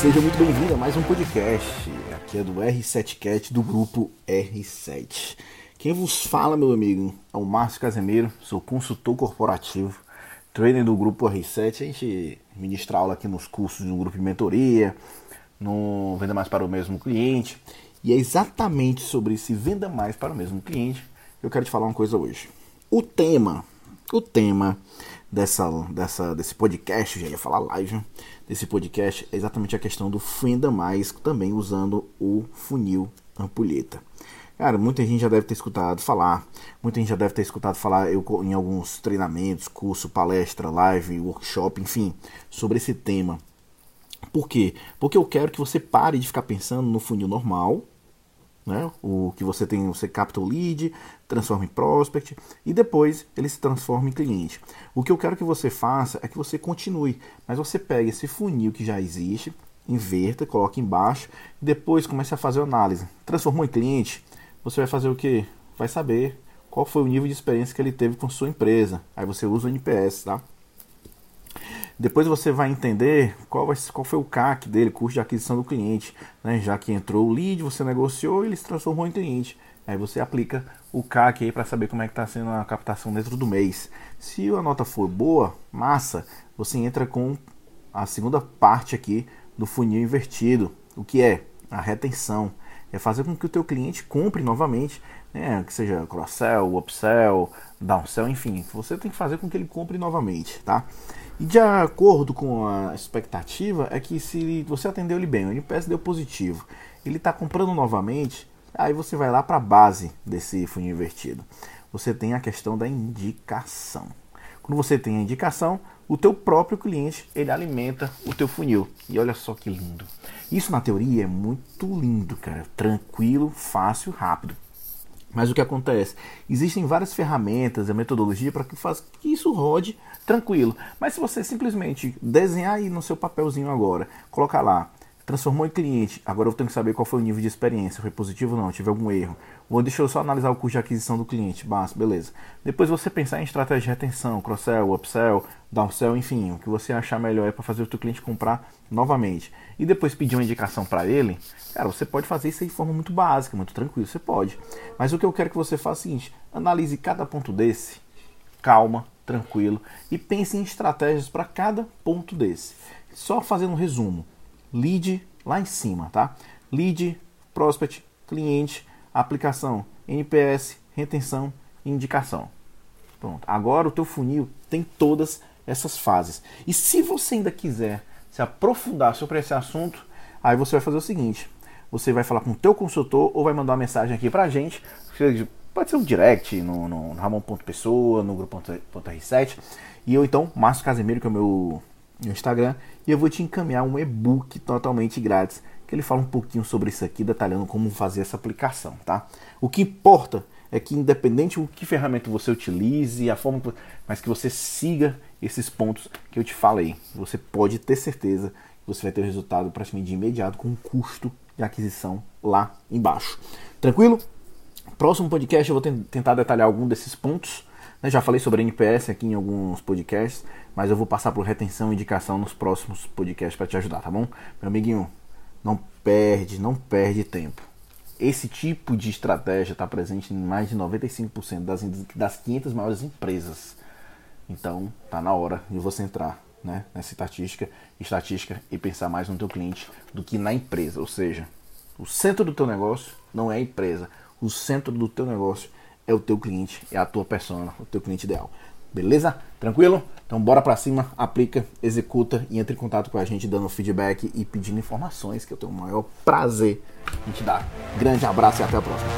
Seja muito bem-vindo a mais um podcast. Aqui é do R7Cat do grupo R7. Quem vos fala, meu amigo, é o Márcio Casemiro, sou consultor corporativo, trainer do grupo R7. A gente ministra aula aqui nos cursos do grupo de mentoria, no Venda Mais para o Mesmo Cliente. E é exatamente sobre esse Venda Mais para o Mesmo Cliente que eu quero te falar uma coisa hoje. O tema, o tema dessa, dessa, desse podcast, já ia falar live, desse podcast é exatamente a questão do Venda Mais, também usando o funil ampulheta. Cara, muita gente já deve ter escutado falar, muita gente já deve ter escutado falar eu, em alguns treinamentos, curso, palestra, live, workshop, enfim, sobre esse tema. Por quê? Porque eu quero que você pare de ficar pensando no funil normal, né? O que você tem, você capta o lead, transforma em prospect e depois ele se transforma em cliente. O que eu quero que você faça é que você continue, mas você pega esse funil que já existe, inverta, coloque embaixo e depois comece a fazer análise. Transformou em cliente? você vai fazer o que? Vai saber qual foi o nível de experiência que ele teve com sua empresa. Aí você usa o NPS, tá? Depois você vai entender qual, vai, qual foi o CAC dele, custo de aquisição do cliente. Né? Já que entrou o lead, você negociou e ele se transformou em cliente. Aí você aplica o CAC aí para saber como é que está sendo a captação dentro do mês. Se a nota for boa, massa, você entra com a segunda parte aqui do funil invertido, o que é a retenção é fazer com que o teu cliente compre novamente, né, que seja cross-sell, upsell, downsell, enfim, você tem que fazer com que ele compre novamente, tá? E de acordo com a expectativa, é que se você atendeu ele bem, o NPS deu positivo, ele está comprando novamente, aí você vai lá para a base desse funil invertido. Você tem a questão da indicação. Quando você tem a indicação, o teu próprio cliente ele alimenta o teu funil. E olha só que lindo. Isso na teoria é muito lindo, cara. Tranquilo, fácil, rápido. Mas o que acontece? Existem várias ferramentas, a metodologia para que faça que isso rode tranquilo. Mas se você simplesmente desenhar aí no seu papelzinho agora, colocar lá transformou em cliente. Agora eu tenho que saber qual foi o nível de experiência, foi positivo ou não, tive algum erro. Ou deixa eu só analisar o custo de aquisição do cliente, basta, beleza. Depois você pensar em estratégia de retenção, cross-sell, upsell, downsell, enfim, o que você achar melhor é para fazer o teu cliente comprar novamente. E depois pedir uma indicação para ele, cara, você pode fazer isso de forma muito básica, muito tranquilo, você pode. Mas o que eu quero que você faça é o seguinte, analise cada ponto desse, calma, tranquilo, e pense em estratégias para cada ponto desse. Só fazendo um resumo lead lá em cima, tá? Lead, prospect, cliente, aplicação, NPS, retenção indicação. Pronto. Agora o teu funil tem todas essas fases. E se você ainda quiser se aprofundar sobre esse assunto, aí você vai fazer o seguinte: você vai falar com o teu consultor ou vai mandar uma mensagem aqui pra gente. Pode ser um direct no, no, no Ramon.pessoa, no grupo.r7. E eu então, Márcio Casemiro, que é o meu no Instagram e eu vou te encaminhar um e-book totalmente grátis que ele fala um pouquinho sobre isso aqui, detalhando como fazer essa aplicação, tá? O que importa é que independente de que ferramenta você utilize, a forma, mas que você siga esses pontos que eu te falei, você pode ter certeza que você vai ter o resultado praticamente de imediato com o custo de aquisição lá embaixo. Tranquilo? Próximo podcast eu vou tentar detalhar algum desses pontos eu já falei sobre NPS aqui em alguns podcasts, mas eu vou passar por retenção e indicação nos próximos podcasts para te ajudar, tá bom? Meu amiguinho, não perde, não perde tempo. Esse tipo de estratégia está presente em mais de 95% das, das 500 maiores empresas. Então, tá na hora de você entrar né, nessa estatística, estatística e pensar mais no teu cliente do que na empresa. Ou seja, o centro do teu negócio não é a empresa. O centro do teu negócio é o teu cliente, é a tua persona, o teu cliente ideal. Beleza? Tranquilo? Então bora pra cima, aplica, executa e entre em contato com a gente dando feedback e pedindo informações que eu tenho o maior prazer em te dar. Grande abraço e até a próxima.